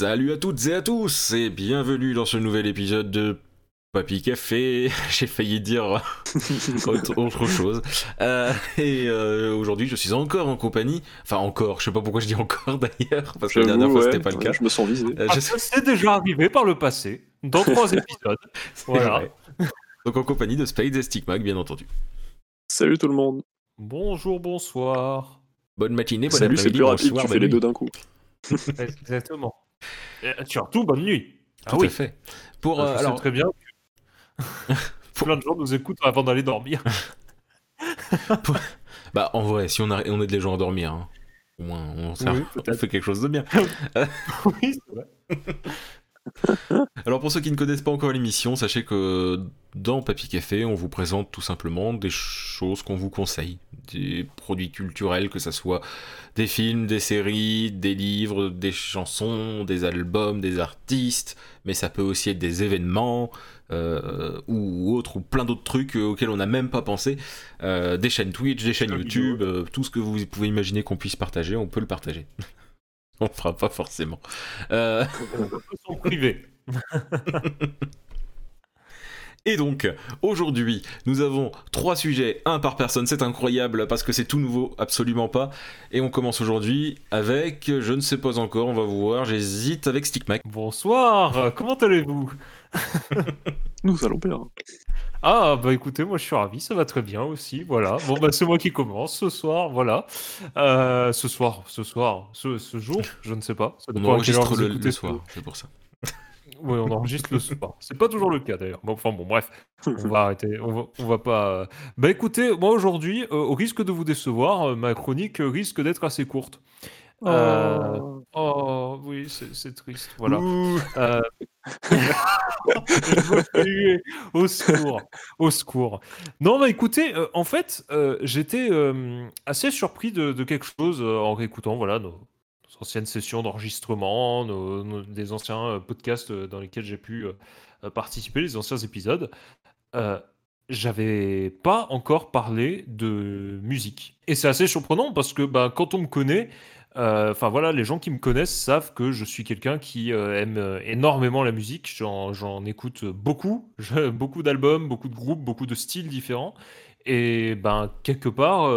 Salut à toutes et à tous et bienvenue dans ce nouvel épisode de Papy Café. J'ai failli dire autre, chose. Euh, et euh, aujourd'hui, je suis encore en compagnie. Enfin, encore. Je sais pas pourquoi je dis encore d'ailleurs, parce que la dernière fois c'était pas le cas. Je me sens visé. Euh, ah, C'est déjà arrivé par le passé, dans trois épisodes. voilà. Donc en compagnie de Spades et Stigmac, bien entendu. Salut tout le monde. Bonjour, bonsoir. Bonne matinée, bonne Salut, c'est plus rapide, tu fais les deux d'un coup. Exactement. Et surtout, bonne nuit. Ah Tout oui. à fait. Pour, euh, alors... très bien. Pour... Plein de gens nous écoutent avant d'aller dormir. Bah, en vrai, si on, a... on aide les gens à dormir, hein. au moins on, on fait quelque chose de bien. oui, c'est vrai. Alors pour ceux qui ne connaissent pas encore l'émission, sachez que dans Papy Café, on vous présente tout simplement des choses qu'on vous conseille, des produits culturels, que ce soit des films, des séries, des livres, des chansons, des albums, des artistes, mais ça peut aussi être des événements euh, ou autres, ou plein d'autres trucs auxquels on n'a même pas pensé, euh, des chaînes Twitch, des chaînes YouTube, euh, tout ce que vous pouvez imaginer qu'on puisse partager, on peut le partager. on fera pas forcément. Euh... Son privé. Et donc, aujourd'hui, nous avons trois sujets, un par personne, c'est incroyable parce que c'est tout nouveau, absolument pas. Et on commence aujourd'hui avec, je ne sais pas encore, on va voir, j'hésite avec Stickmac. Bonsoir, comment allez-vous? Nous allons bien. Ah, bah écoutez, moi je suis ravi, ça va très bien aussi, voilà. Bon, bah c'est moi qui commence ce soir, voilà. Euh, ce soir, ce soir, ce, jour, je ne sais pas. on enregistre le, le soir, c'est pour ça. Oui, on enregistre le soir. C'est pas toujours le cas d'ailleurs. Bon, enfin bon, bref, on va arrêter. On va, pas. Euh. Bah écoutez, moi aujourd'hui, euh, au risque de vous décevoir, ma chronique risque d'être assez courte. Oh. oh, oui, c'est triste. Voilà. au secours, au secours. Non, bah écoutez, euh, en fait, euh, j'étais euh, assez surpris de, quelque chose en réécoutant voilà, nos, anciennes sessions d'enregistrement, des anciens podcasts dans lesquels j'ai pu participer, les anciens épisodes. J'avais pas encore parlé de musique. Et c'est assez surprenant parce que bah, quand on me connaît, euh, enfin voilà, les gens qui me connaissent savent que je suis quelqu'un qui euh, aime euh, énormément la musique. J'en écoute beaucoup, beaucoup d'albums, beaucoup de groupes, beaucoup de styles différents. Et ben quelque part,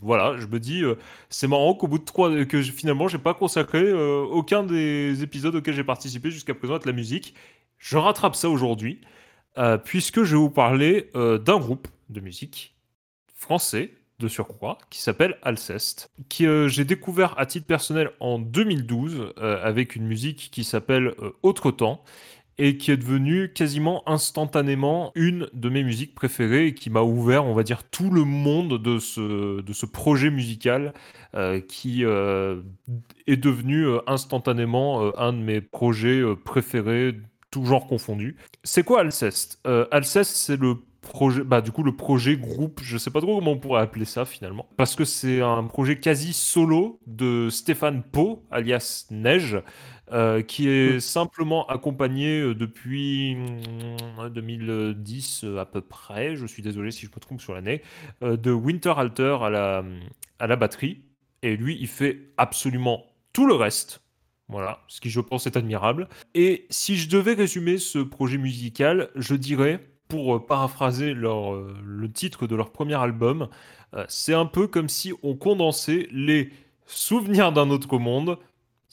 voilà, je me dis, c'est marrant qu'au bout de trois, que finalement j'ai pas consacré aucun des épisodes auxquels j'ai participé jusqu'à présent à la musique. Je rattrape ça aujourd'hui, puisque je vais vous parler d'un groupe de musique français de surcroît, qui s'appelle Alceste, qui euh, j'ai découvert à titre personnel en 2012 euh, avec une musique qui s'appelle euh, Autre temps et qui est devenue quasiment instantanément une de mes musiques préférées et qui m'a ouvert, on va dire, tout le monde de ce, de ce projet musical qui est devenu instantanément un de mes projets préférés, tout genre confondu. C'est quoi Alceste? Alceste, c'est le projet, bah, du coup, le projet groupe, je sais pas trop comment on pourrait appeler ça finalement, parce que c'est un projet quasi solo de Stéphane Pau, alias Neige, euh, qui est simplement accompagné euh, depuis 2010 euh, à peu près, je suis désolé si je me trompe sur l'année, de Winter Alter à la, à la batterie. Et lui, il fait absolument tout le reste. Voilà, ce qui je pense est admirable. Et si je devais résumer ce projet musical, je dirais pour paraphraser leur, le titre de leur premier album, c'est un peu comme si on condensait les souvenirs d'un autre monde.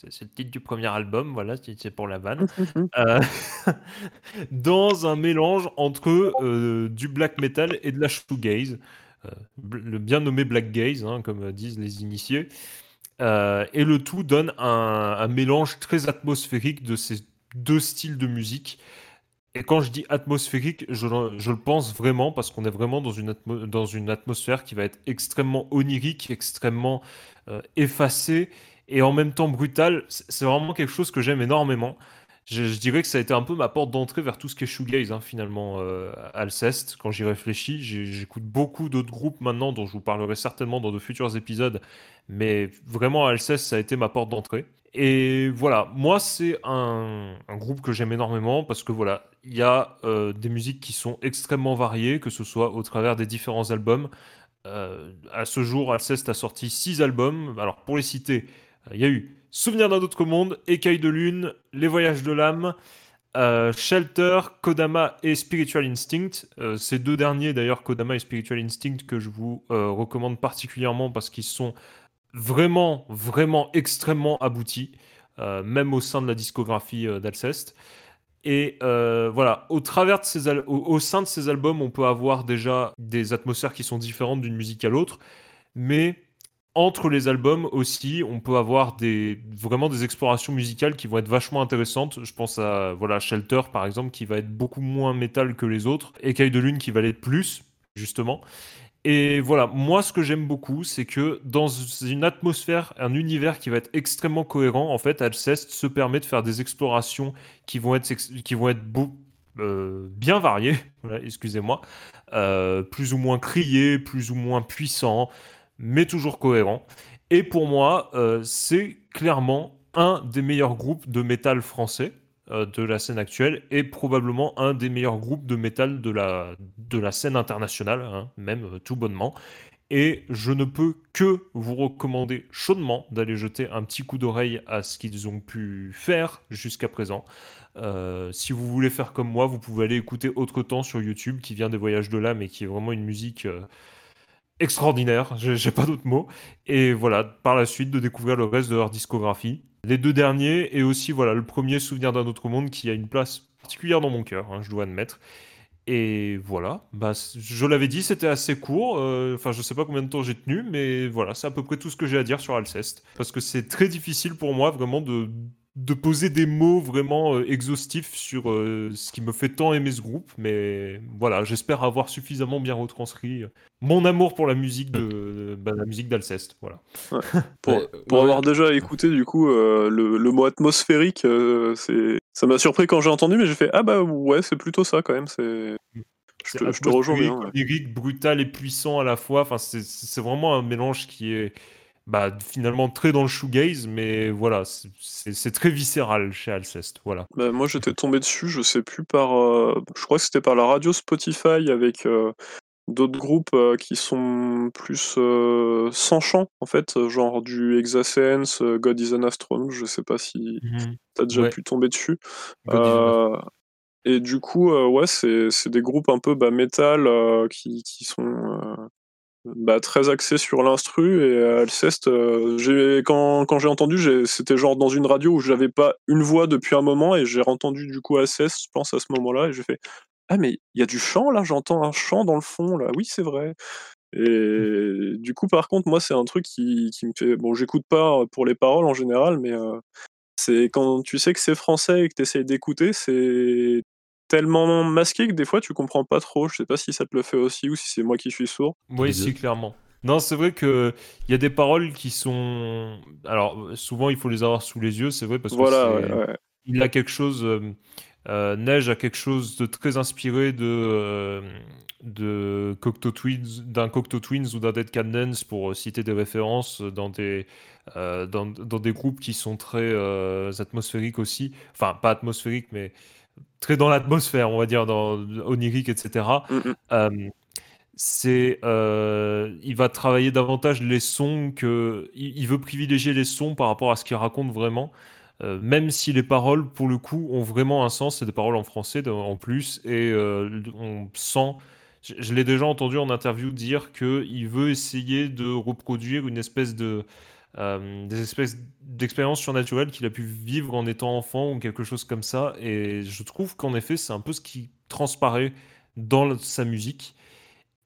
C'est le titre du premier album, voilà, c'est pour la vanne. dans un mélange entre du black metal et de la shoegaze. le bien nommé black gaze, hein, comme disent les initiés. et le tout donne un, un, mélange très atmosphérique de ces deux styles de musique. Et quand je dis atmosphérique, je, le pense vraiment parce qu'on est vraiment dans une, dans une atmosphère qui va être extrêmement onirique, extrêmement euh, effacée et en même temps brutale. C'est vraiment quelque chose que j'aime énormément. Je, dirais que ça a été un peu ma porte d'entrée vers tout ce qui est shoegaze, hein, finalement, euh, Alceste. Quand j'y réfléchis, j'écoute beaucoup d'autres groupes maintenant dont je vous parlerai certainement dans de futurs épisodes. Mais vraiment, Alceste, ça a été ma porte d'entrée. Et voilà, moi, c'est un, groupe que j'aime énormément parce que voilà, il y a euh, des musiques qui sont extrêmement variées, que ce soit au travers des différents albums. Euh, à ce jour, Alceste a sorti six albums. Alors, pour les citer, il y a eu Souvenir d'un autre monde, Écaille de lune, Les voyages de l'âme, euh, Shelter, Kodama et Spiritual Instinct. Euh, ces deux derniers, d'ailleurs, Kodama et Spiritual Instinct, que je vous euh, recommande particulièrement parce qu'ils sont vraiment, vraiment extrêmement aboutis, même au sein de la discographie d'Alceste. Et voilà, au, travers de ces au, sein de ces albums, on peut avoir déjà des atmosphères qui sont différentes d'une musique à l'autre, mais entre les albums aussi, on peut avoir des, vraiment des explorations musicales qui vont être vachement intéressantes. Je pense à voilà, Shelter, par exemple, qui va être beaucoup moins métal que les autres. Écaille de Lune, qui va l'être plus, justement. Et voilà, moi, ce que j'aime beaucoup, c'est que dans une atmosphère, un univers qui va être extrêmement cohérent, en fait, Alceste se permet de faire des explorations qui vont être, qui vont être euh, bien variées, excusez-moi, euh, plus ou moins criées, plus ou moins puissants mais toujours cohérent. Et pour moi, euh, c'est clairement un des meilleurs groupes de métal français euh, de la scène actuelle et probablement un des meilleurs groupes de métal de la, scène internationale, hein, même euh, tout bonnement. Et je ne peux que vous recommander chaudement d'aller jeter un petit coup d'oreille à ce qu'ils ont pu faire jusqu'à présent. si vous voulez faire comme moi, vous pouvez aller écouter Autre Temps sur YouTube, qui vient des Voyages de l'âme et qui est vraiment une musique extraordinaire, j'ai pas d'autres mots. Et voilà, par la suite, de découvrir le reste de leur discographie. Les deux derniers, et aussi voilà, le premier Souvenir d'un autre monde qui a une place particulière dans mon cœur, hein, je dois admettre. Et voilà, bah, je l'avais dit, c'était assez court. Euh, enfin, je sais pas combien de temps j'ai tenu, mais voilà, c'est à peu près tout ce que j'ai à dire sur Alceste. Parce que c'est très difficile pour moi vraiment de, de poser des mots vraiment euh, exhaustifs sur euh, ce qui me fait tant aimer ce groupe. Mais voilà, j'espère avoir suffisamment bien retranscrit euh, mon amour pour la musique de bah, la musique d'Alceste. Voilà. Pour, avoir déjà écouté du coup le, mot atmosphérique, c'est ça m'a surpris quand j'ai entendu, mais j'ai fait ah bah ouais c'est plutôt ça quand même. C'est je te, rejoins bien. Lyrique, brutal et puissant à la fois. Enfin, c'est vraiment un mélange qui est bah, finalement très dans le shoegaze, mais voilà, c'est très viscéral chez Alceste. Voilà. Bah, moi, j'étais tombé dessus, je sais plus par. Euh, je crois que c'était par la radio Spotify avec euh, d'autres groupes euh, qui sont plus sans chant, en fait, genre du Exasense, God is an Astronaut, je sais pas si mmh tu as déjà pu tomber dessus. et du coup, ouais, c'est des groupes un peu bah, métal qui, qui, sont bah, très axé sur l'instru et euh, Alceste, euh, quand, quand j'ai entendu, c'était genre dans une radio où j'avais pas une voix depuis un moment et j'ai entendu du coup Alceste, je pense à ce moment-là, et j'ai fait Ah, mais il y a du chant là, j'entends un chant dans le fond là, oui, c'est vrai. Et du coup, par contre, moi, c'est un truc qui, qui me fait. Bon, j'écoute pas pour les paroles en général, mais euh, c'est quand tu sais que c'est français et que tu essayes d'écouter, c'est tellement masqué que des fois tu comprends pas trop. Je sais pas si ça te le fait aussi ou si c'est moi qui suis sourd. Oui, si, clairement. Non, c'est vrai qu'il y a des paroles qui sont. Alors, souvent, il faut les avoir sous les yeux, c'est vrai, parce que voilà, il a quelque chose. Euh, euh, Neige a quelque chose de très inspiré de, euh, de Cocteau Twins, d'un Cocteau Twins ou d'un Dead Candence pour citer des références dans des, dans, dans, des groupes qui sont très atmosphériques aussi. Enfin, pas atmosphériques, mais très dans l'atmosphère, on va dire, dans onirique, etc. Mm, mm. euh, c'est, euh, il va travailler davantage les sons que, il, veut privilégier les sons par rapport à ce qu'il raconte vraiment. Euh, même si les paroles, pour le coup, ont vraiment un sens, c'est des paroles en français en plus, et on sent, je, l'ai déjà entendu en interview dire qu'il veut essayer de reproduire une espèce de, euh, des espèces d'expériences surnaturelles qu'il a pu vivre en étant enfant ou quelque chose comme ça. Et je trouve qu'en effet, c'est un peu ce qui transparaît dans sa musique.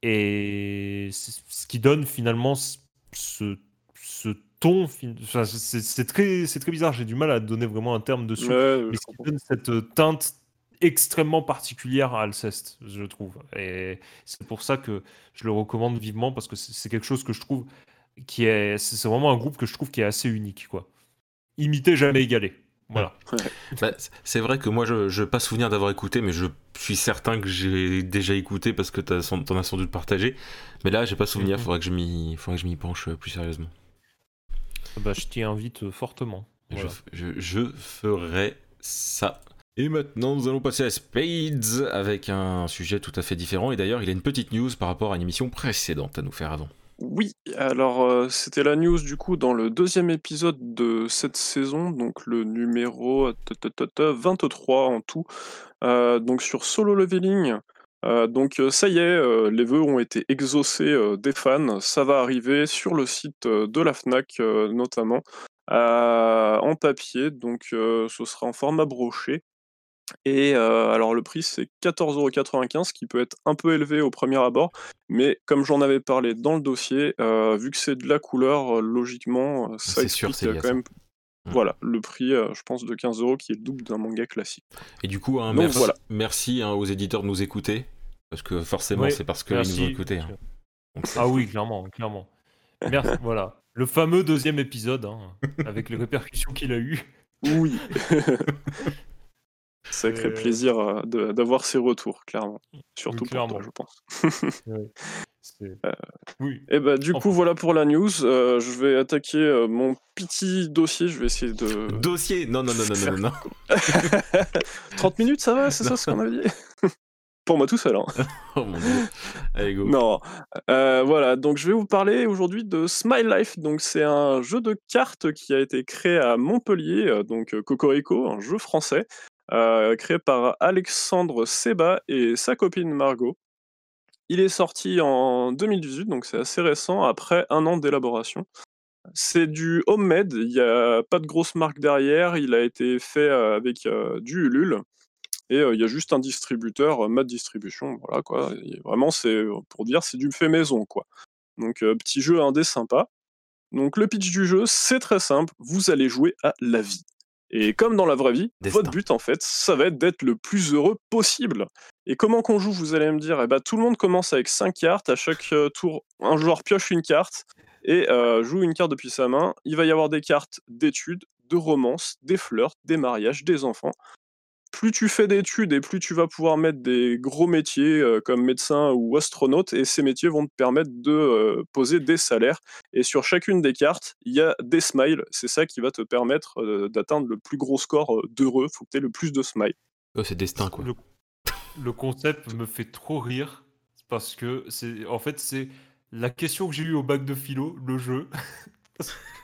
Et ce qui donne finalement ce, ce ton. c'est très, très bizarre, j'ai du mal à donner vraiment un terme dessus. mais ce qui donne cette teinte extrêmement particulière à Alceste, je trouve. Et c'est pour ça que je le recommande vivement parce que c'est quelque chose que je trouve qui est, c'est vraiment un groupe que je trouve qui est assez unique, quoi. Imité, jamais égalé. Voilà. Bah, c'est vrai que moi, je n'ai pas souvenir d'avoir écouté, mais je suis certain que j'ai déjà écouté parce que tu en as sans doute partagé. Mais là, j'ai pas souvenir, il mhm. faudrait que je m'y que je m'y penche plus sérieusement. Bah, je t'y invite fortement. Je, je, ferai ça. Et maintenant, nous allons passer à Spades avec un sujet tout à fait différent. Et d'ailleurs, il a une petite news par rapport à une émission précédente à nous faire avant. Oui, alors c'était la news du coup dans le deuxième épisode de cette saison, donc le numéro 23 en tout, donc sur Solo Leveling. donc ça y est, les vœux ont été exaucés des fans, ça va arriver sur le site de la FNAC notamment, en papier, donc ce sera en format broché. Et alors le prix c'est 14,95 qui peut être un peu élevé au premier abord, mais comme j'en avais parlé dans le dossier, vu que c'est de la couleur, logiquement, ça C'est sûr, explique, à quand ça. même Mmh. voilà, le prix, je pense de 15 € qui est le double d'un manga classique. Et du coup, hein, Donc merci, voilà. merci, hein, aux éditeurs de nous écouter. Parce que forcément, Oui, c'est parce qu'ils nous ont écoutés. hein. Donc, Ah oui, clairement, clairement. Merci, voilà. Le fameux deuxième épisode, hein, avec les répercussions qu'il a eu. Oui. Sacré Euh, plaisir, de d'avoir ces retours, clairement. Surtout pour clairement. toi, je pense. C'est- Euh, Oui. Et bah, du Enfin. coup, voilà pour la news, heu, je vais attaquer, mon petit dossier, je vais essayer de Dossier? Non, non, non, non, non, non, non. 30 minutes, ça va? C'est ça ce qu'on avait dit? Pour moi tout seul, hein. Oh mon dieu. Allez, go. Non, voilà, donc je vais vous parler aujourd'hui de Smile Life. Donc c'est un jeu de cartes qui a été créé à Montpellier, donc Cocorico, un jeu français, créé par Alexandre Seba et sa copine Margot. Il est sorti en 2018, donc c'est assez récent, après un an d'élaboration. C'est du homemade, il y a pas de grosse marque derrière, il a été fait, heu, avec, heu, du Ulule et il y a juste un distributeur, Mad Distribution, voilà quoi vraiment c'est, pour dire, c'est du fait maison, quoi. Donc petit jeu indé sympa. Donc le pitch du jeu, c'est très simple, vous allez jouer à la vie et comme dans la vraie vie, Destin. votre but en fait, ça va être d'être le plus heureux possible et comment qu'on joue, vous allez me dire? Eh bah, tout le monde commence avec 5 cartes, à chaque, heu, tour, un joueur pioche une carte et heu, joue une carte depuis sa main. Il va y avoir des cartes d'études, de romance, des flirts, des mariages, des enfants. Plus tu fais d'études et plus tu vas pouvoir mettre des gros métiers, heu, comme médecin ou astronaute et ces métiers vont te permettre de, heu, poser des salaires et sur chacune des cartes, il y a des smiles. C'est ça qui va te permettre, heu, d'atteindre le plus gros score, heu, d'heureux. Faut que tu aies le plus de smiles. Oh, c'est destin, quoi. Le, le concept me fait trop rire parce que c'est en fait c'est la question que j'ai eue au bac de philo, le jeu.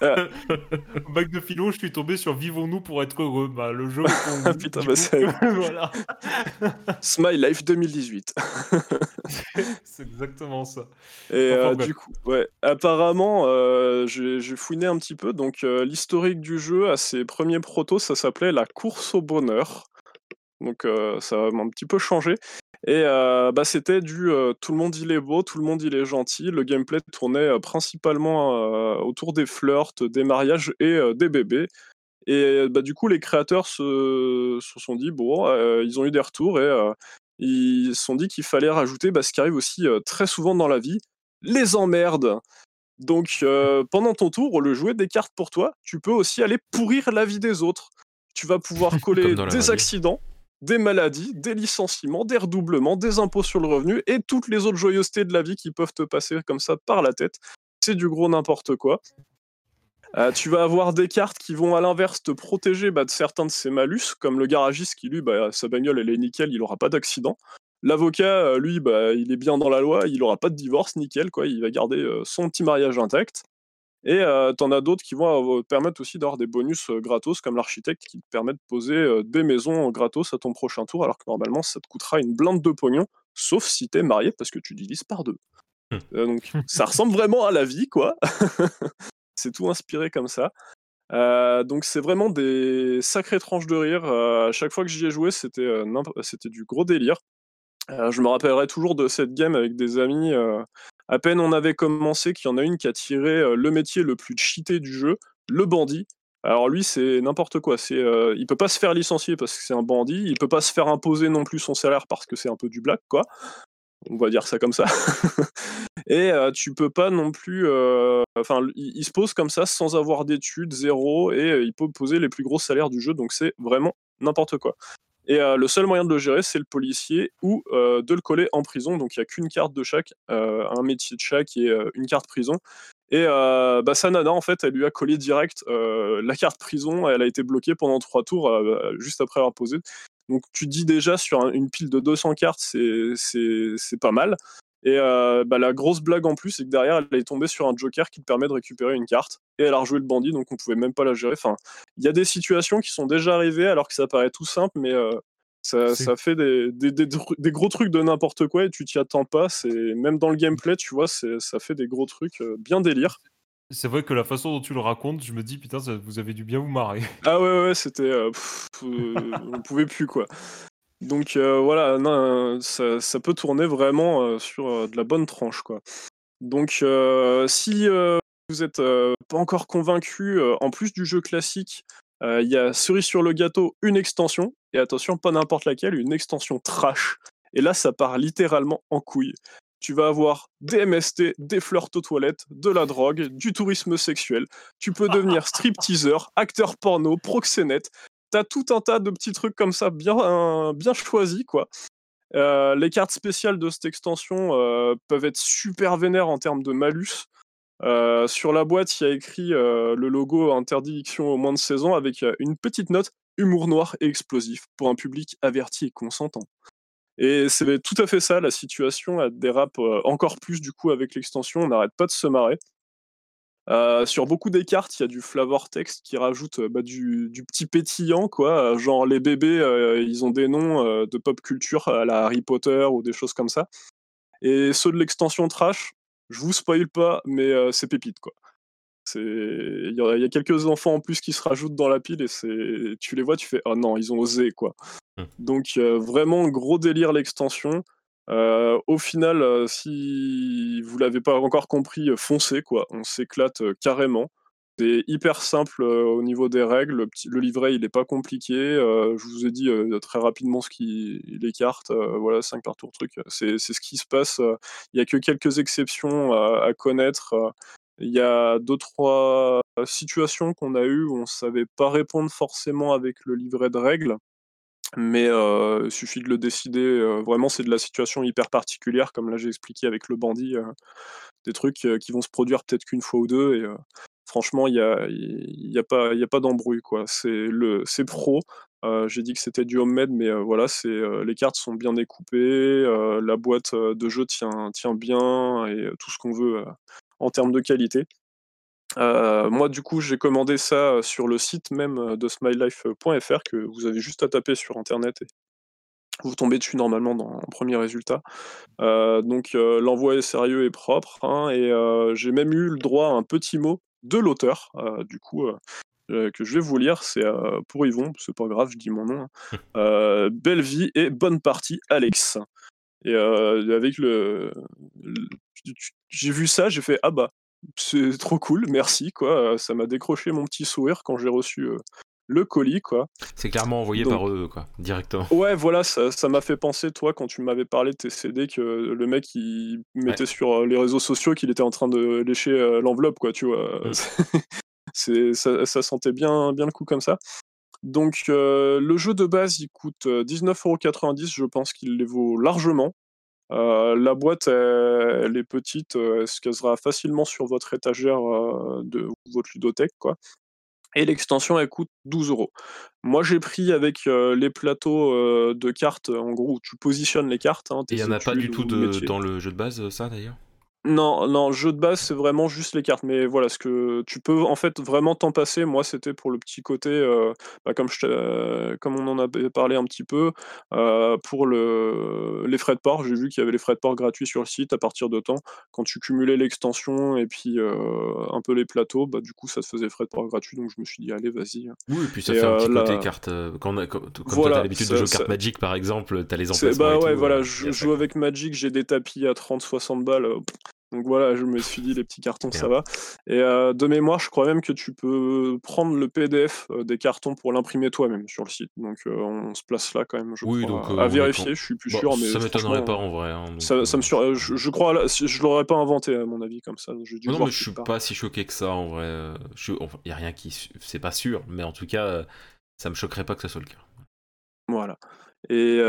Au bac de philo, je suis tombé sur Vivons-nous pour être heureux. Bah, le jeu. Putain, bah, c'est voilà, Smile Life 2018 c'est exactement ça. et bref. du coup ouais, apparemment, heu, j'ai fouiné un petit peu donc heu, l'historique du jeu à ses premiers protos, ça s'appelait la course au bonheur. Donc heu, ça a un petit peu changé et heu, bah, c'était du, heu, tout le monde il est beau, tout le monde il est gentil. Le gameplay tournait, heu, principalement, autour des flirts, des mariages et des bébés et bah, du coup les créateurs se se sont dit: «Bon», ils ont eu des retours et ils se sont dit qu'il fallait rajouter, bah, ce qui arrive aussi, très souvent dans la vie, les emmerdes. Donc pendant ton tour, de jouer des cartes pour toi, tu peux aussi aller pourrir la vie des autres. Tu vas pouvoir coller des vie. Des maladies, des licenciements, des redoublements, des impôts sur le revenu et toutes les autres joyeusetés de la vie qui peuvent te passer comme ça par la tête. C'est du gros n'importe quoi. Heu, tu vas avoir des cartes qui vont à l'inverse te protéger, bah, de certains de ces malus, comme le garagiste qui lui, bah, sa bagnole elle est nickel, il aura pas d'accident. L'avocat, heu, lui, bah, il est bien dans la loi, il aura pas de divorce, nickel quoi, il va garder, heu, son petit mariage intact et heu, tu en as d'autres qui vont, heu, permettre aussi d'avoir des bonus, heu, gratos comme l'architecte qui te permet de poser, heu, des maisons gratos à ton prochain tour, alors que normalement ça te coûtera une blinde de pognon, sauf si tu es marié parce que tu divises par 2. Mmh. Heu, donc ça ressemble vraiment à la vie quoi. C'est tout inspiré comme ça. Donc c'est vraiment des sacrées tranches de rire, à chaque fois que j'y ai joué, c'était, c'était du gros délire. Je me rappellerai toujours de cette game avec des amis, à peine on avait commencé qu'il y en a une qui a tiré, heu, le métier le plus cheaté du jeu, le bandit. Alors lui, c'est n'importe quoi, c'est, heu, il peut pas se faire licencier parce que c'est un bandit, il peut pas se faire imposer non plus son salaire parce que c'est un peu du black quoi. On va dire ça comme ça et heu, tu peux pas non plus, enfin il se pose comme ça sans avoir d'études, 0 et il peut poser les plus gros salaires du jeu donc c'est vraiment n'importe quoi et heu, le seul moyen de le gérer, c'est le policier ou heu, de le coller en prison. Donc il y a qu'une carte de chaque, heu, un métier de chaque et une carte prison. Et bah, en fait, elle lui a collé direct, la carte prison, elle a été bloquée pendant 3 tours, juste après avoir posé. Donc tu dis déjà sur un une pile de 200 cartes, c'est pas mal Et bah, la grosse blague en plus, c'est que derrière, elle est tombée sur un joker qui te permet de récupérer une carte. Et elle a rejoué le bandit, donc on pouvait même pas la gérer. Enfin, il y a des situations qui sont déjà arrivées alors que ça paraît tout simple, mais ça, ça, fait des, des, des, gros trucs de n'importe quoi et tu t'y attends pas. C'est même dans le gameplay, tu vois, ça fait des gros trucs bien délire. C'est vrai que la façon dont tu le racontes, je me dis putain, vous avez dû bien vous marrer. Ah ouais ouais, c'était, on pouvait plus quoi. Donc voilà, non, ça, peut tourner vraiment sur de la bonne tranche quoi. Donc si vous êtes pas encore convaincu, en plus du jeu classique, il y a cerise sur le gâteau, une extension et attention, pas n'importe laquelle, une extension trash. Et là, ça part littéralement en couille. Tu vas avoir des MST, des flirts aux toilettes, de la drogue, du tourisme sexuel. Tu peux devenir strip-teaser, acteur porno, proxénète. T'as tout un tas de petits trucs comme ça bien, choisis, quoi. Euh, les cartes spéciales de cette extension euh, peuvent être super vénères en termes de malus. Euh, sur la boîte, il y a écrit le logo interdiction au moins de 16 ans avec une petite note humour noir et explosif pour un public averti et consentant. Et c'est tout à fait ça, la situation elle dérape encore plus du coup avec l'extension, on n'arrête pas de se marrer. Sur beaucoup des cartes, il y a du flavor text qui rajoute bah, du, petit pétillant, quoi. Genre les bébés, ils ont des noms de pop culture à la Harry Potter ou des choses comme ça. Et ceux de l'extension trash, je vous spoil pas, mais c'est pépite, quoi. Il y, a quelques enfants en plus qui se rajoutent dans la pile et c'est tu les vois, tu fais oh non, ils ont osé quoi. Mmh. Donc vraiment gros délire l'extension. Au final, si vous l'avez pas encore compris, foncez quoi. On s'éclate carrément. C'est hyper simple au niveau des règles. Le, livret, il est pas compliqué. je vous ai dit très rapidement ce qui les cartes. voilà, 5 par tour truc. C'est ce qui se passe. Il y a que quelques exceptions à connaître. Il y a deux, trois situations qu'on a eues où on ne savait pas répondre forcément avec le livret de règles, mais il suffit de le décider. vraiment, c'est de la situation hyper particulière, comme là j'ai expliqué avec le bandit, des trucs qui vont se produire peut-être qu'une fois ou deux. Et franchement, il n'y a, y a pas, d'embrouille. quoi. C'est pro. j'ai dit que c'était du homemade, mais voilà, les cartes sont bien découpées, la boîte de jeu tient bien et tout ce qu'on veut en termes de qualité. Euh, moi, du coup, j'ai commandé ça sur le site même de smilelife.fr que vous avez juste à taper sur internet et vous tombez dessus normalement dans le premier résultat. Euh, donc, euh, l'envoi est sérieux et propre. Hein, et j'ai même eu le droit à un petit mot de l'auteur, du coup, que je vais vous lire. C'est pour Yvon, c'est pas grave, je dis mon nom. Hein. belle vie et bonne partie, Alex. Et avec le j'ai vu ça, j'ai fait ah bah c'est trop cool, merci quoi. Ça m'a décroché mon petit sourire quand j'ai reçu le colis quoi. C'est clairement envoyé par eux quoi, directement. Ouais voilà, ça m'a fait penser toi quand tu m'avais parlé de tes CD que le mec il mettait sur les réseaux sociaux qu'il était en train de lécher l'enveloppe quoi, tu vois. Mmh. c'est ça, ça, sentait bien bien le coup comme ça. Donc le jeu de base il coûte 19,90€, je pense qu'il les vaut largement. Euh, la boîte, elle, est petite, euh, elle se casera facilement sur votre étagère euh, de votre ludothèque, quoi. Et l'extension, elle coûte 12 euros. Moi, j'ai pris avec les plateaux de cartes, en gros, où tu positionnes les cartes. Hein, il n'y en a pas du tout de, dans le jeu de base, ça d'ailleurs? Non, non, jeu de base, c'est vraiment juste les cartes. Mais voilà, ce que tu peux en fait vraiment t'en passer. Moi, c'était pour le petit côté, euh, bah, comme, je comme on en avait parlé un petit peu, euh, pour le, les frais de port. J'ai vu qu'il y avait les frais de port gratuits sur le site à partir de temps. Quand tu cumulais l'extension et puis euh, un peu les plateaux, bah, du coup, ça te faisait frais de port gratuits. Donc je me suis dit, allez, vas-y. Oui, et puis ça fait un petit côté carte. Quand, comme tu as l'habitude de jouer carte Magic, par exemple, tu as les emplacements. Bah ouais, voilà, je joue avec Magic, j'ai des tapis à 30-60 balles. Donc voilà, je me suis dit les petits cartons, ça va. Et euh, de mémoire, je crois même que tu peux prendre le PDF euh, des cartons pour l'imprimer toi-même sur le site. Donc euh, on se place là quand même. Je oui, donc à vérifier, je suis plus sûr, mais ça m'étonnerait pas en vrai. Hein, ça, me sur... je, crois, je, l'aurais pas inventé à mon avis comme ça. non, mais je suis pas. si choqué que ça en vrai. Il y a rien qui, c'est pas sûr, mais en tout cas, ça me choquerait pas que ça soit le cas. Voilà. Et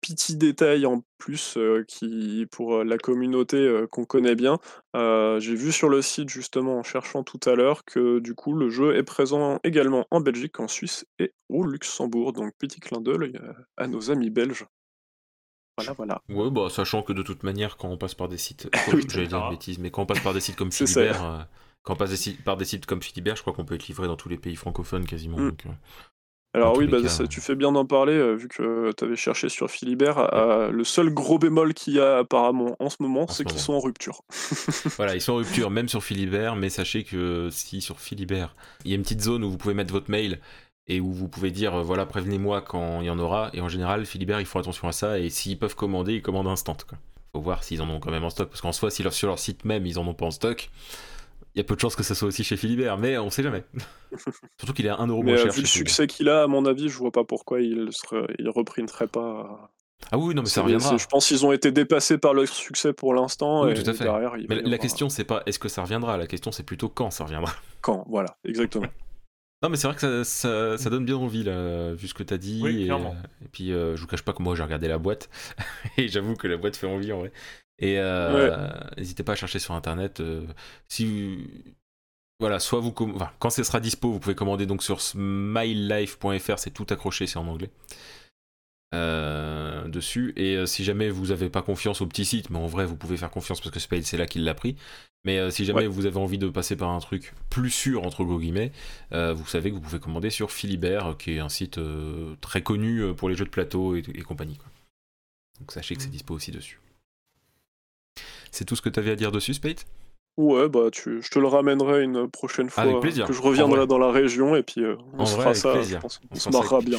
petit détail en plus qui pour la communauté qu'on connaît bien, j'ai vu sur le site justement en cherchant tout à l'heure que du coup le jeu est présent également en Belgique, en Suisse et au Luxembourg. Donc petit clin d'œil à nos amis belges. Voilà, voilà. Ouais, bah, sachant que de toute manière, quand on passe par des sites. J'allais dire une bêtise, mais quand on passe par des sites comme. Philibert. euh, Quand on passe des sites- par des sites comme Philibert, je crois qu'on peut être livré dans tous les pays francophones quasiment. Mm. donc, euh, Alors oui, bah, ça, euh. tu fais bien d'en parler, euh, vu que tu avais cherché sur Philibert. euh, le seul gros bémol qu'il y a apparemment en ce moment, ce c'est qu'ils sont en rupture. Voilà, ils sont en rupture, même sur Philibert, mais sachez que si sur Philibert, il y a une petite zone où vous pouvez mettre votre mail et où vous pouvez dire, euh, voilà, prévenez-moi quand il y en aura, et en général, Philibert, ils font attention à ça, et s'ils peuvent commander, ils commandent instant. Quoi. Faut voir s'ils en ont quand même en stock, parce qu'en soi, si leur- sur leur site même, ils en ont pas en stock, il y a peu de chances que ça soit aussi chez Philibert, mais on sait jamais. Surtout qu'il est à 1€ Mais moins euh, cher vu le succès qu'il a, à mon avis, je vois pas pourquoi il, serait, il reprinterait pas. Ah oui, non, mais ça reviendra. Je pense qu'ils ont été dépassés par leur succès pour l'instant. Oui, et tout à fait. derrière, Mais la question, c'est pas est-ce que ça reviendra, la question, c'est plutôt quand ça reviendra. Quand, voilà, exactement. Non, mais c'est vrai que ça, ça, ça donne bien envie, là, vu ce que t'as dit. Oui, et, clairement. et puis, euh, je vous cache pas que moi, j'ai regardé la boîte. et j'avoue que la boîte fait envie, en vrai. Et euh, n'hésitez pas à chercher sur Internet. euh, si Voilà, soit vous... enfin, quand ce sera dispo, vous pouvez commander donc sur smilelife.fr, c'est tout accroché, c'est en anglais. euh, dessus et si jamais vous avez pas confiance au petit site mais en vrai vous pouvez faire confiance parce que Spade c'est là qu'il l'a pris mais si jamais Ouais. vous avez envie de passer par un truc plus sûr entre gros guillemets vous savez que vous pouvez commander sur Philibert, qui est un site très connu pour les jeux de plateau et, et compagnie. Quoi. Donc sachez que c'est Mm. dispo aussi dessus. C'est tout ce que tu avais à dire dessus, Spade Ouais, bah, tu, je te le ramènerai une prochaine fois Avec plaisir. que je En reviendrai vrai. dans la région et puis euh, on En se vrai, fera avec ça. plaisir. je pense. On, On se marrera avec bien.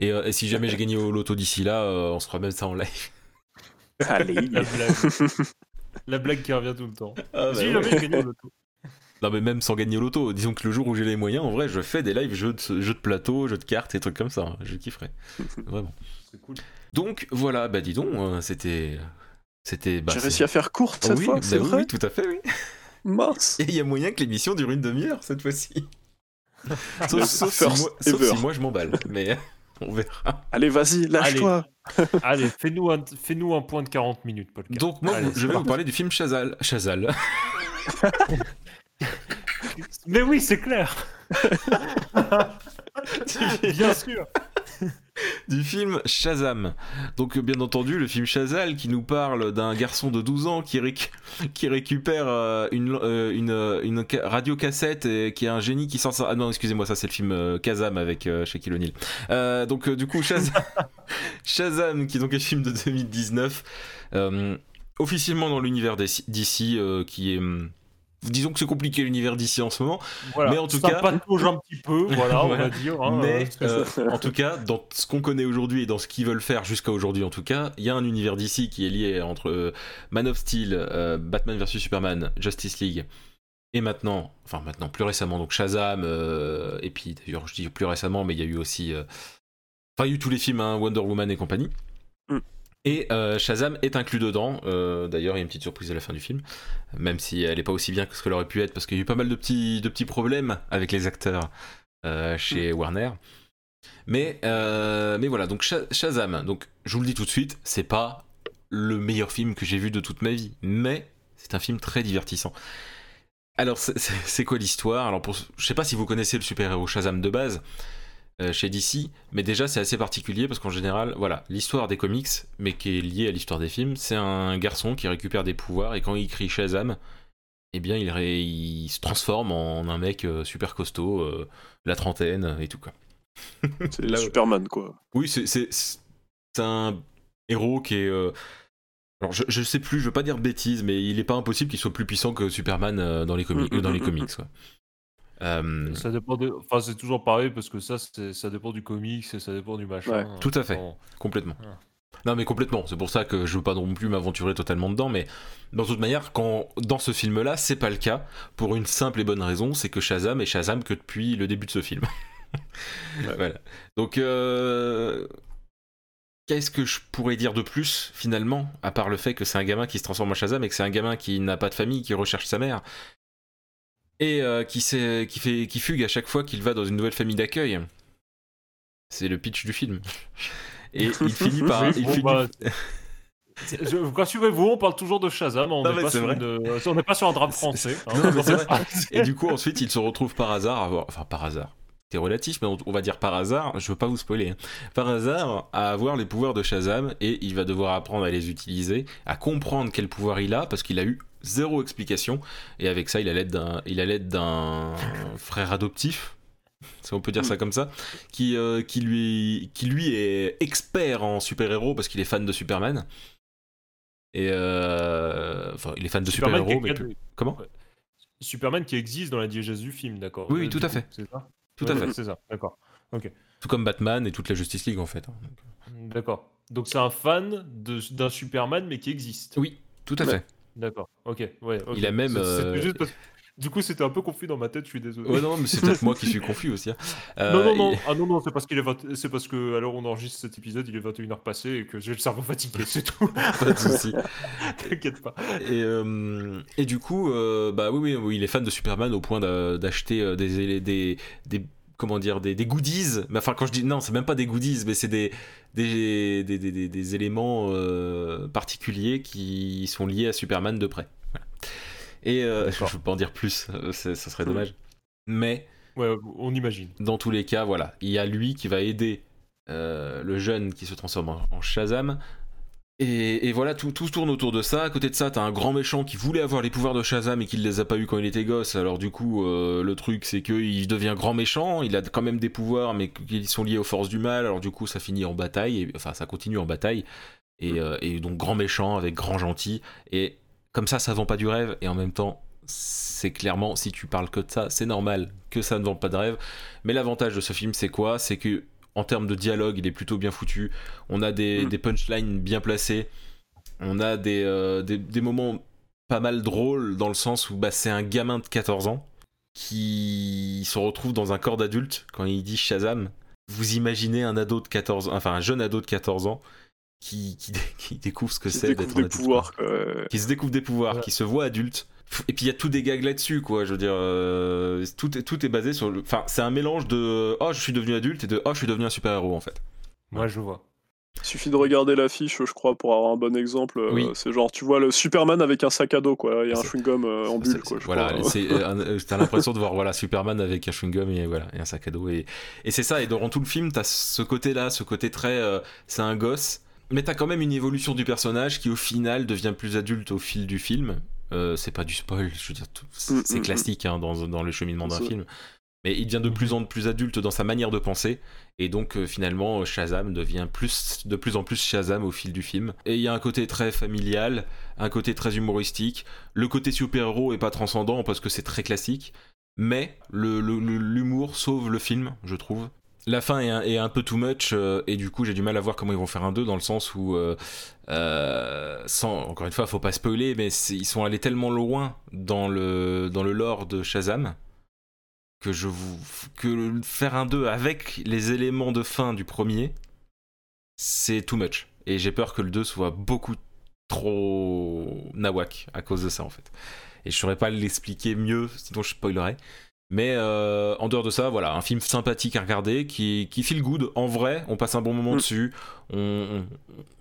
Et euh, et si jamais j'ai gagné au loto d'ici là, euh, on se fera même ça en live. Allez. La blague. La blague qui revient tout le temps. Ah, si jamais je gagne au loto. Non mais même sans gagner au loto, disons que le jour où j'ai les moyens, en vrai, je fais des lives jeux de, jeux de plateau, jeux de cartes et trucs comme ça. hein. Je kifferais. Vraiment. C'est cool. Donc voilà, bah dis donc, c'était... C'était... Bah, J'ai réussi à faire court cette oui, fois, bah c'est oui, vrai oui, tout à fait, oui. Mince. Et il y a moyen que l'émission dure une demi-heure cette fois-ci. sauf, sauf si moi, sauf si moi je m'emballe, mais on verra. Allez, vas-y, lâche-toi. Allez, fais-nous un, point de 40 minutes, Paul. Donc moi, Allez, je vais vous parler du film Chazal. Chazal. Mais oui, c'est clair. Bien sûr. du film Shazam. Donc euh, bien entendu, le film Shazal qui nous parle d'un garçon de 12 ans qui, réc- qui récupère euh, une, euh, une, euh, une ca- radiocassette et qui est un génie qui sort... Ah non, excusez-moi, ça c'est le film Kazam avec Shaquille O'Neal. Donc du coup, Shazam, Shazam, qui est donc un film de 2019, euh, officiellement dans l'univers d'ici, qui est... Disons que c'est compliqué l'univers d'ici en ce moment, Voilà. Mais en tout cas- patauge un petit peu, voilà, on Voilà. va dire. hein, Mais euh, en tout cas, dans ce qu'on connaît aujourd'hui et dans ce qu'ils veulent faire jusqu'à aujourd'hui, en tout cas, il y a un univers d'ici qui est lié entre euh, Man of Steel, euh, Batman vs Superman, Justice League, et maintenant, enfin maintenant, plus récemment, donc Shazam, euh, et puis d'ailleurs, je dis plus récemment, mais il y a eu aussi, enfin, il y a eu tous les films, hein, Wonder Woman et compagnie. Mm. Et euh, Shazam est inclus dedans. Euh, D'ailleurs, il y a une petite surprise à la fin du film, même si elle n'est pas aussi bien que ce qu'elle aurait pu être, parce qu'il y a eu pas mal de petits, de petits problèmes avec les acteurs euh, chez Warner. Mais, mais voilà, donc Sha- Shazam, donc je vous le dis tout de suite, c'est pas le meilleur film que j'ai vu de toute ma vie, mais c'est un film très divertissant. Alors, c'est- quoi l'histoire? Alors, pour, je sais pas si vous connaissez le super-héros Shazam de base chez DC, mais déjà c'est assez particulier parce qu'en général, voilà, l'histoire des comics, mais qui est liée à l'histoire des films, c'est un garçon qui récupère des pouvoirs et quand il crie Shazam, eh bien il, ré- il se transforme en un mec euh, super costaud, euh, la trentaine et tout quoi. C'est Là, Superman, quoi. oui, c'est un héros qui est. euh, Alors, je, je sais plus, je veux pas dire de bêtises, mais il est pas impossible qu'il soit plus puissant que Superman euh, dans les, comi- Mm, mm, dans les mm, comics. quoi. Euh, Ça dépend de... Enfin, c'est toujours pareil parce que ça, ça dépend du comics et ça dépend du machin. Ouais, hein. tout à fait. Bon. complètement. Ah. Non, mais complètement. C'est pour ça que je veux pas non plus m'aventurer totalement dedans, mais dans toute manière, quand dans ce film-là, c'est pas le cas pour une simple et bonne raison, c'est que Shazam est Shazam que depuis le début de ce film. voilà. Donc, euh, qu'est-ce que je pourrais dire de plus finalement, à part le fait que c'est un gamin qui se transforme en Shazam et que c'est un gamin qui n'a pas de famille, qui recherche sa mère? Et euh, qui, sait- qui, fait, qui fugue à chaque fois qu'il va dans une nouvelle famille d'accueil. C'est le pitch du film. Et il finit par. Il finit- bah, je- Rassurez-vous, on parle toujours de Shazam, on n'est pas, une- euh, on n'est pas sur un drap français. hein. Non, vrai. Et du coup, ensuite, il se retrouve par hasard à avoir. Enfin, par hasard. c'est relatif, mais on, va dire par hasard, je veux pas vous spoiler, hein, par hasard, à avoir les pouvoirs de Shazam et il va devoir apprendre à les utiliser, à comprendre quel pouvoir il a parce qu'il a eu zéro explication et avec ça il a l'aide d'un, il a l'aide d'un frère adoptif. Si on peut dire ça comme ça, qui, euh, qui, lui, qui lui est expert en super-héros parce qu'il est fan de Superman. Et euh, enfin, il est fan de super-héros, mais comment? Superman qui existe dans la diégèse du film, d'accord Oui, tout à fait. C'est ça? Tout à fait. C'est ça, d'accord. Ok. Tout comme Batman et toute la Justice League en fait. Hein, d'accord. Donc c'est un fan d'un Superman mais qui existe. Oui, tout à fait. D'accord. Ok. Ouais. Il a même. Du coup, c'était un peu confus dans ma tête, je suis désolé. Ouais, non, mais c'est peut-être moi qui suis confus aussi. Hein. non, non, non, ah, non, non, c'est parce qu'il est c'est parce que alors on enregistre cet épisode, il est 21h passé et que j'ai le cerveau fatigué, c'est tout. pas de souci. T'inquiète pas. Et, euh, et du coup, euh, bah oui, oui, il est fan de Superman au point d'acheter euh, des, des, des comment dire des, des, goodies mais enfin quand je dis non c'est même pas des goodies mais c'est des des, des, des, des éléments particuliers qui sont liés à Superman de près voilà. Et euh, je ne peux pas en dire plus, euh, ça serait dommage. Mais. Ouais, on imagine. Dans tous les cas, voilà. Il y a lui qui va aider euh, le jeune qui se transforme en, Shazam. Et, voilà, tout, tout tourne autour de ça. À côté de ça, t'as un grand méchant qui voulait avoir les pouvoirs de Shazam et qui ne les a pas eu quand il était gosse. Alors du coup, le truc c'est qu'il devient grand méchant. Il a quand même des pouvoirs, mais qui sont liés aux forces du mal. Alors du coup, ça finit en bataille. Et, enfin, ça continue en bataille. Et, mm. et donc grand méchant avec grand gentil. Et comme ça, ça vend pas du rêve, et en même temps, c'est clairement, si tu parles que de ça, c'est normal que ça ne vend pas de rêve. Mais l'avantage de ce film, c'est quoi? C'est que en termes de dialogue, il est plutôt bien foutu. On a des, mm. punchlines bien placées. On a euh, des, des, moments pas mal drôles dans le sens où bah, c'est un gamin de 14 ans qui se retrouve dans un corps d'adulte quand il dit Shazam. Vous imaginez un ado de 14 enfin un jeune ado de 14 ans qui, qui, découvre ce que c'est d'être un adulte. Pouvoirs, Qui se découvre des pouvoirs, qui se voit adulte. Et puis il y a tout des gags là-dessus, quoi. Je veux dire, euh, tout, est, tout est basé sur le. Enfin, c'est un mélange de oh, je suis devenu adulte et de oh, je suis devenu un super-héros en fait. Moi, je vois. Il suffit de regarder l'affiche, je crois, pour avoir un bon exemple. Euh, oui. C'est genre, tu vois le Superman avec un sac à dos, quoi. Il y a un chewing-gum euh, en bulle, quoi. voilà, t'as l'impression de voir voilà, Superman avec un chewing-gum et, voilà, et un sac à dos. Et, et c'est ça, et dans tout le film, t'as ce côté-là, ce côté très. c'est un gosse mais t'as quand même une évolution du personnage qui au final devient plus adulte au fil du film. Euh, c'est pas du spoil, je veux dire, mm, c'est mm, classique hein, dans, dans, le cheminement d'un film. Mais il devient de plus en plus adulte dans sa manière de penser. Et donc euh, finalement, Shazam devient plus, de plus en plus Shazam au fil du film. Et il y a un côté très familial, un côté très humoristique. Le côté super-héros est pas transcendant parce que c'est très classique. Mais l'humour le, sauve le film, je trouve la fin est un, peu too much euh, et du coup j'ai du mal à voir comment ils vont faire un 2 dans le sens où euh, euh, encore une fois faut pas spoiler mais ils sont allés tellement loin dans le dans le lore de Shazam que faire un 2 avec les éléments de fin du premier c'est too much. Et j'ai peur que le 2 soit beaucoup trop nawak à cause de ça en fait. Et je saurais pas l'expliquer mieux sinon je spoilerais mais euh, en dehors de ça, voilà, un film sympathique à regarder, qui, qui feel good. En vrai, on passe un bon moment mm. dessus. On,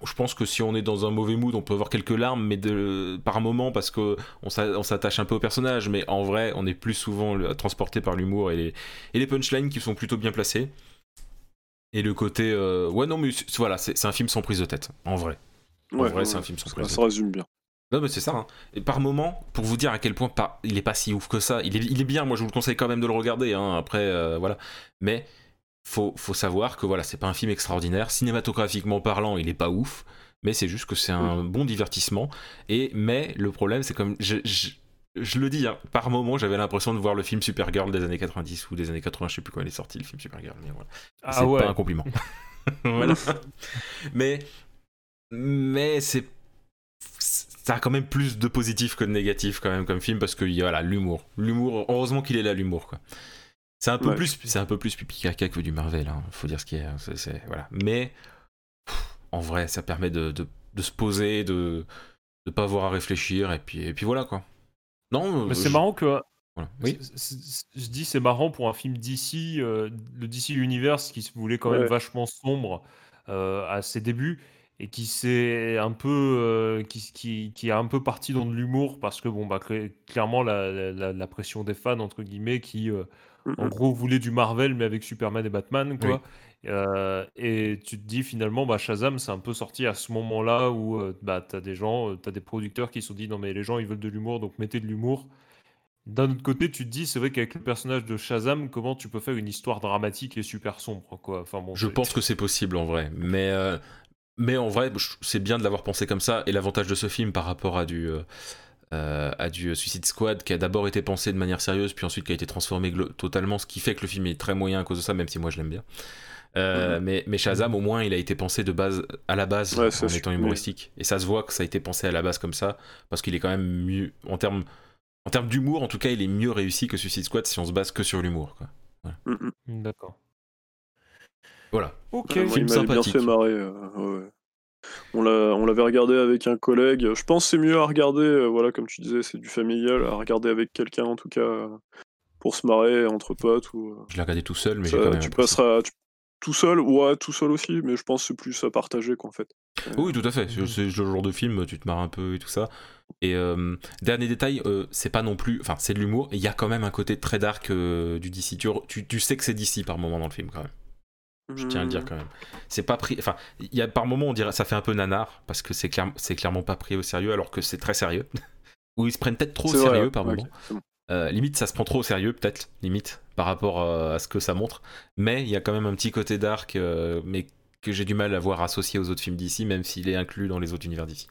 je pense que si on est dans un mauvais mood, on peut avoir quelques larmes, mais de, par moment, parce qu'on on s'attache un peu au personnage. Mais en vrai, on est plus souvent transporté par l'humour et les, et les punchlines qui sont plutôt bien placés. Et le côté. Euh, ouais, non, mais voilà, c'est un film sans prise de tête, en vrai. En vrai, c'est un film sans prise de tête. Ça résume bien. Non, mais c'est ça. Hein. Et par moment, pour vous dire à quel point il est pas si ouf que ça, il est, il est bien. Moi, je vous le conseille quand même de le regarder. Hein. Après, euh, voilà. Mais faut, faut savoir que voilà, c'est pas un film extraordinaire. Cinématographiquement parlant, il est pas ouf. Mais c'est juste que c'est un bon divertissement. Et mais le problème, c'est comme je, je, le dis, hein, par moment, j'avais l'impression de voir le film Supergirl des années 90 ou des années 80. Je sais plus quand il est sorti le film Supergirl. Mais voilà. Ah c'est pas un compliment. voilà. mais mais c'est ça a quand même plus de positif que de négatif quand même comme film parce que voilà l'humour. L'humour heureusement qu'il est là l'humour quoi. C'est un peu plus c'est un peu plus pipi caca que du Marvel hein, faut dire ce qui est, c'est, voilà. Mais en vrai ça permet de, de, se poser de de pas avoir à réfléchir et puis et puis voilà quoi. Non mais c'est marrant que oui. je dis c'est marrant pour un film d'ici euh, le DC Universe qui se voulait quand même vachement sombre euh, à ses débuts et qui s'est un peu euh, qui, qui, qui, est un peu parti dans de l'humour parce que bon bah clairement la, la, pression des fans entre guillemets qui euh, en gros, voulait du Marvel, mais avec Superman et Batman, quoi. Euh, et tu te dis finalement, bah, Shazam, c'est un peu sorti à ce moment-là où euh, bah, tu as des gens, t'as des producteurs qui se sont dit non, mais les gens ils veulent de l'humour, donc mettez de l'humour. D'un autre côté, tu te dis, c'est vrai qu'avec le personnage de Shazam, comment tu peux faire une histoire dramatique et super sombre, quoi. Enfin, bon, Je pense que c'est possible en vrai, mais euh, mais en vrai, c'est bien de l'avoir pensé comme ça. Et l'avantage de ce film par rapport à du euh, euh, à du Suicide Squad, qui a d'abord été pensé de manière sérieuse, puis ensuite qui a été transformé totalement, ce qui fait que le film est très moyen à cause de ça, même si moi je l'aime bien. Euh, mais, mais Shazam, au moins, il a été pensé de base à la base Ouais, en étant humoristique, et ça se voit que ça a été pensé à la base comme ça, parce qu'il est quand même mieux en termes en termes d'humour, en tout cas, il est mieux réussi que Suicide Squad si on se base que sur l'humour. quoi. Mhm. D'accord. Voilà. Ok. Moi, film il bien fait marrer. euh, ouais. On l'a- on l'avait regardé avec un collègue. Je pense que c'est mieux à regarder, euh, voilà, comme tu disais, c'est du familial, à regarder avec quelqu'un en tout cas, pour se marrer entre potes. Ou, euh, Je l'ai regardé tout seul, mais ça, quand même tu passeras tu- tout seul, ouais, tout seul aussi, mais je pense que c'est plus à partager qu'en fait. Oui, tout à fait. C'est c'est le genre de film, tu te marres un peu et tout ça. Et euh, dernier détail, euh, c'est pas non plus. Enfin, c'est de l'humour. et Il y a quand même un côté très dark euh, du DC. Tu, tu, tu sais que c'est DC par moment dans le film, quand même. Je tiens à le dire quand même. C'est pas pris. Enfin, il y a par moment, on dirait, ça fait un peu nanar parce que c'est clair, c'est clairement pas pris au sérieux, alors que c'est très sérieux. Ou ils se prennent peut-être trop au vrai, sérieux ouais, par moment. Euh, limite, ça se prend trop au sérieux, peut-être, limite, par rapport euh, à ce que ça montre. Mais il y a quand même un petit côté dark, euh, mais que j'ai du mal à voir associé aux autres films d'ici, même s'il est inclus dans les autres univers d'ici.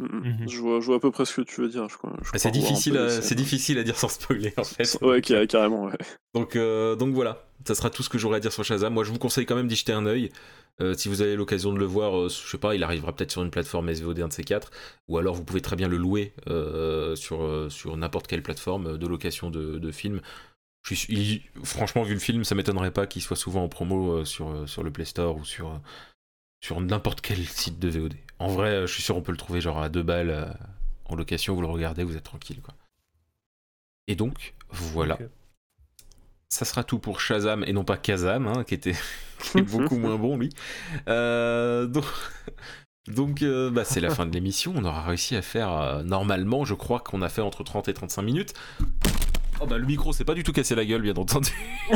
Mhm. Je, vois, je vois à peu près ce que tu veux dire. Je crois, je Ah, C'est difficile, à- scènes. c'est difficile à dire sans spoiler, en fait. Ouais, carrément, ouais. Donc, euh, donc voilà, ça sera tout ce que j'aurai à dire sur Shazam. Moi, je vous conseille quand même d'y jeter un œil. Euh, si vous avez l'occasion de le voir, euh, je sais pas, il arrivera peut-être sur une plateforme SVOD, un de ces quatre, ou alors vous pouvez très bien le louer euh, sur, euh, sur n'importe quelle plateforme de location de, de films. Je suis- il- franchement, vu le film, ça m'étonnerait pas qu'il soit souvent en promo euh, sur, euh, sur le Play Store ou sur, euh, sur n'importe quel site de VOD. En vrai, euh, je suis sûr on peut le trouver genre à deux balles euh, en location, vous le regardez, vous êtes tranquille. Quoi. Et donc, voilà ça sera tout pour Shazam et non pas Kazam, hein, qui, était, qui est beaucoup moins bon lui. Euh, donc, donc euh, bah, c'est la fin de l'émission. On aura réussi à faire euh, normalement, je crois qu'on a fait entre 30 et 35 minutes. Oh bah le micro s'est pas du tout cassé la gueule, bien entendu.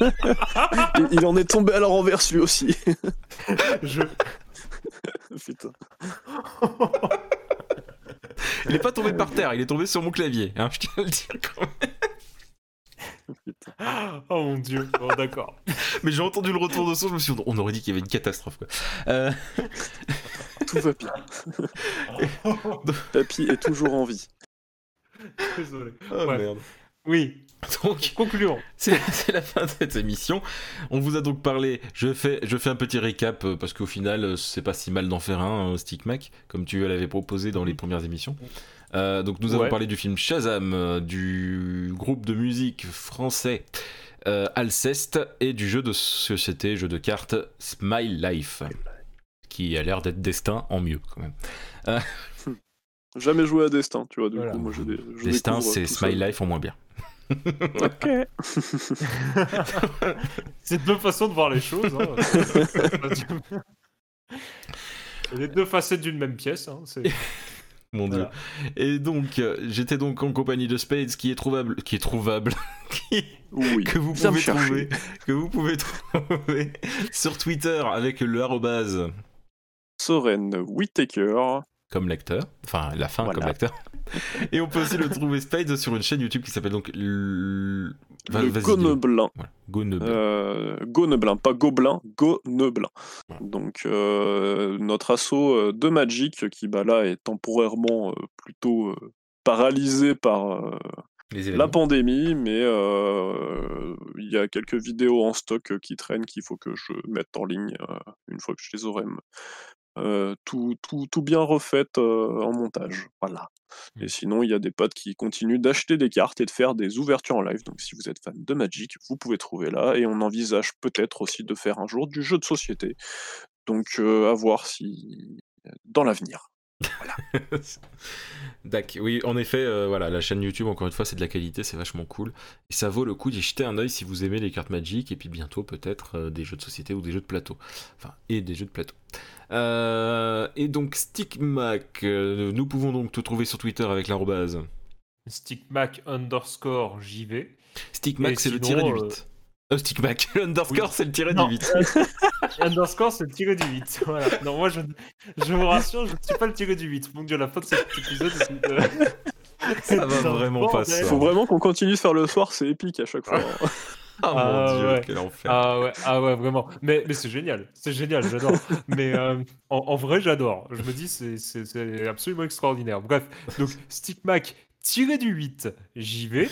il, il en est tombé à la renverse lui aussi. Je... Putain. Il est pas tombé par terre, il est tombé sur mon clavier. Hein, je tiens à le dire quand même. Oh mon dieu. Bon, d'accord. Mais j'ai entendu le retour de son, je me suis dit, on aurait dit qu'il y avait une catastrophe. Quoi. Euh, Tout va bien. Papy est toujours en vie. Désolé. oh, Ouais. merde. Oui. Donc, Concluons. C'est la fin de cette émission. On vous a donc parlé. Je fais, je fais un petit récap euh, parce qu'au final, euh, c'est pas si mal d'en faire un, euh, Stick Mac, comme tu l'avais proposé dans les premières émissions. Euh, donc, nous avons parlé du film Shazam, du groupe de musique français euh, Alceste et du jeu de société, jeu de cartes Smile Life, qui a l'air d'être Destin en mieux quand même. Jamais joué à Destin, tu vois. Du Voilà. coup, moi, je, dé- je Destin, c'est Smile. Life en moins bien. Ok. C'est deux façons de voir les choses. hein. Les deux facettes d'une même pièce. hein, c'est- Mon dieu. Voilà. Et donc, euh, j'étais donc en compagnie de Spades, qui est trouvable, qui est trouvable, qui- Oui. que vous pouvez trouver, que vous pouvez trouver sur Twitter avec le arrobase Soren Whittaker. Comme lecteur, enfin la fin Voilà. comme lecteur. Et on peut aussi le trouver Spades sur une chaîne YouTube qui s'appelle donc Va- le. Goneblin. Voilà, Goneblin. Euh, Goneblin, pas Gobelin, Goneblin. Voilà. Donc euh, notre assaut euh, de Magic qui bah, là est temporairement euh, plutôt euh, paralysé par euh, Les la pandémie, mais euh, il y a quelques vidéos en stock euh, qui traînent qu'il faut que je mette en ligne euh, une fois que je les aurai euh, tout, tout, tout bien refaites euh, en montage. Voilà. Et sinon, il y a des potes qui continuent d'acheter des cartes et de faire des ouvertures en live. Donc si vous êtes fan de Magic, vous pouvez trouver là. Et on envisage peut-être aussi de faire un jour du jeu de société. Donc euh, à voir si dans l'avenir. Dac, oui, en effet, euh, voilà, la chaîne YouTube, encore une fois, c'est de la qualité, c'est vachement cool. Et ça vaut le coup d'y jeter un oeil si vous aimez les cartes Magic, et puis bientôt peut-être euh, des jeux de société ou des jeux de plateau. Enfin, et des jeux de plateau. Euh, et donc, StickMac, euh, nous pouvons donc te trouver sur Twitter avec l'arrobase. Stickmac underscore JV. Stickmac, c'est le tiré du euh, 8. Euh, Stickmac, l'underscore, Oui. c'est le tiré Non. du 8. Underscore, c'est le tiré du 8. Voilà. Non, moi, je, je vous rassure, je ne suis pas le tiré du 8. Mon dieu, la fin de cet épisode, c'est de... Ça va vraiment pas se Faut vraiment qu'on continue de faire le soir, c'est épique à chaque fois. Ah Ah, mon dieu, ouais. quel enfer. Ah ouais, ah ouais, vraiment. Mais, mais c'est génial, c'est génial, j'adore. mais euh, en, en vrai, j'adore. Je me dis, c'est- absolument extraordinaire. Bref, donc Stickmac tiré du 8, j'y vais.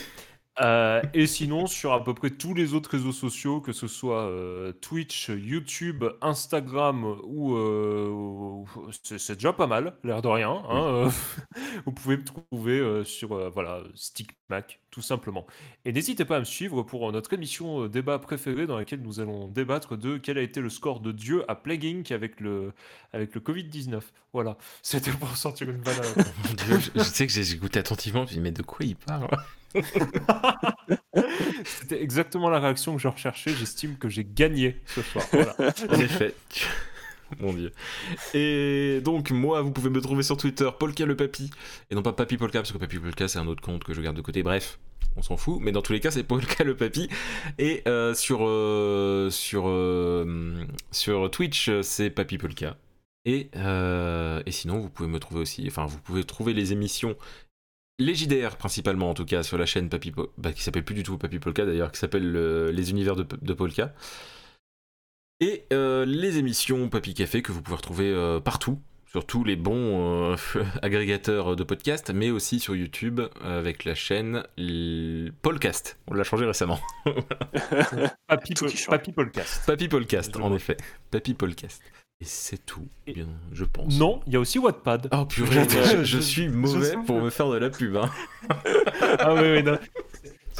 Euh, et sinon, sur à peu près tous les autres réseaux sociaux, que ce soit euh, Twitch, YouTube, Instagram, ou euh, c'est déjà pas mal, l'air de rien. hein, vous pouvez me trouver sur voilà Stickmac, tout simplement. Et n'hésitez pas à me suivre pour notre émission débat préférée dans laquelle nous allons débattre de quel a été le score de Dieu à Plague Inc avec le, avec le Covid-19. Voilà, c'était pour sortir une dieu, je, je sais que j'ai écouté attentivement, je me dis, mais de quoi il parle? C'était exactement la réaction que je recherchais. J'estime que j'ai gagné ce soir. Voilà. En effet. Mon dieu. Et donc, moi, vous pouvez me trouver sur Twitter, Polka le Papy. Et non pas Papy Polka, parce que Papy Polka, c'est un autre compte que je garde de côté. Bref, on s'en fout. Mais dans tous les cas, c'est Polka le Papy. Et euh, sur, euh, sur, euh, sur Twitch, c'est Papy Polka. Et, et sinon, vous pouvez me trouver aussi. Enfin, vous pouvez trouver les émissions. Les JDR principalement en tout cas sur la chaîne Papy Po- bah, qui s'appelle plus du tout Papy Polka d'ailleurs qui s'appelle euh, les univers de, de Polka et euh, les émissions Papy Café que vous pouvez retrouver euh, partout, sur tous les bons euh, agrégateurs de podcasts, mais aussi sur YouTube euh, avec la chaîne L- Polcast. On l'a changé récemment. Papy. Papy Podcast. Papy Polcast, en effet. Papy Polcast. Et c'est tout, Et- bien, je pense. Non, il y a aussi Wattpad. Oh purée, Je- suis mauvais pour me faire de la pub. Hein. Ah oui, oui, non.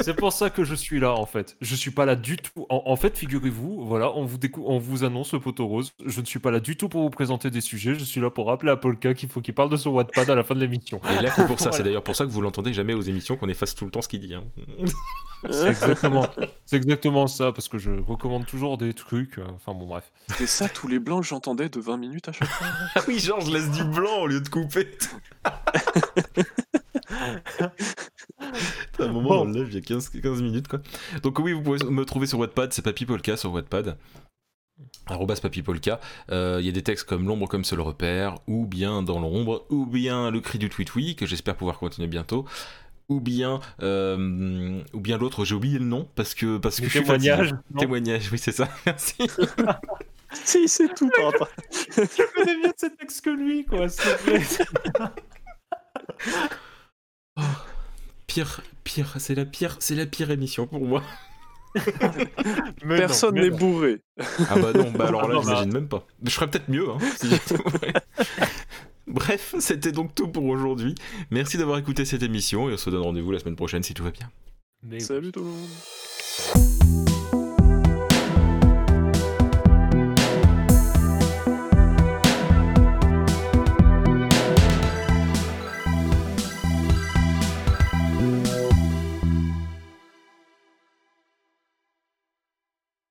C'est pour ça que je suis là en fait. Je suis pas là du tout. En, en fait, figurez-vous, voilà, on vous, décou- on vous annonce le poteau rose. Je ne suis pas là du tout pour vous présenter des sujets. Je suis là pour rappeler à Polka qu'il faut qu'il parle de son Wattpad à la fin de l'émission. Et là, c'est pour ça. Voilà. C'est d'ailleurs pour ça que vous l'entendez jamais aux émissions qu'on efface tout le temps ce qu'il dit. hein. C'est exactement, c'est exactement ça parce que je recommande toujours des trucs. euh, Enfin bon, bref. C'était ça tous les blancs que j'entendais de 20 minutes à chaque fois. Ah oui, genre, je laisse du blanc au lieu de couper. à un moment Bon. dans le live, il y a 15, 15 minutes quoi. Donc oui, vous pouvez me trouver sur Wattpad, c'est Papy Polka sur Wattpad. Arrobas Papy Polka. Euh, Il y a des textes comme L'ombre comme seul repère, ou bien Dans l'ombre, ou bien Le cri du tweet que j'espère pouvoir continuer bientôt. Ou bien, euh, ou bien l'autre, j'ai oublié le nom parce que parce que Les non Témoignage, oui c'est ça. Merci. si, c'est tout. Je connais mieux ces textes que lui, quoi. s'il te plaît. Pire, pire, c'est la pire, c'est la pire émission pour moi. Mais Personne n'est bourré. Ah bah non, bah alors Ah là, j'imagine même pas. Je ferais peut-être mieux, hein, si. Bref, c'était donc tout pour aujourd'hui. Merci d'avoir écouté cette émission et on se donne rendez-vous la semaine prochaine si tout va bien. Mais. Salut tout le monde.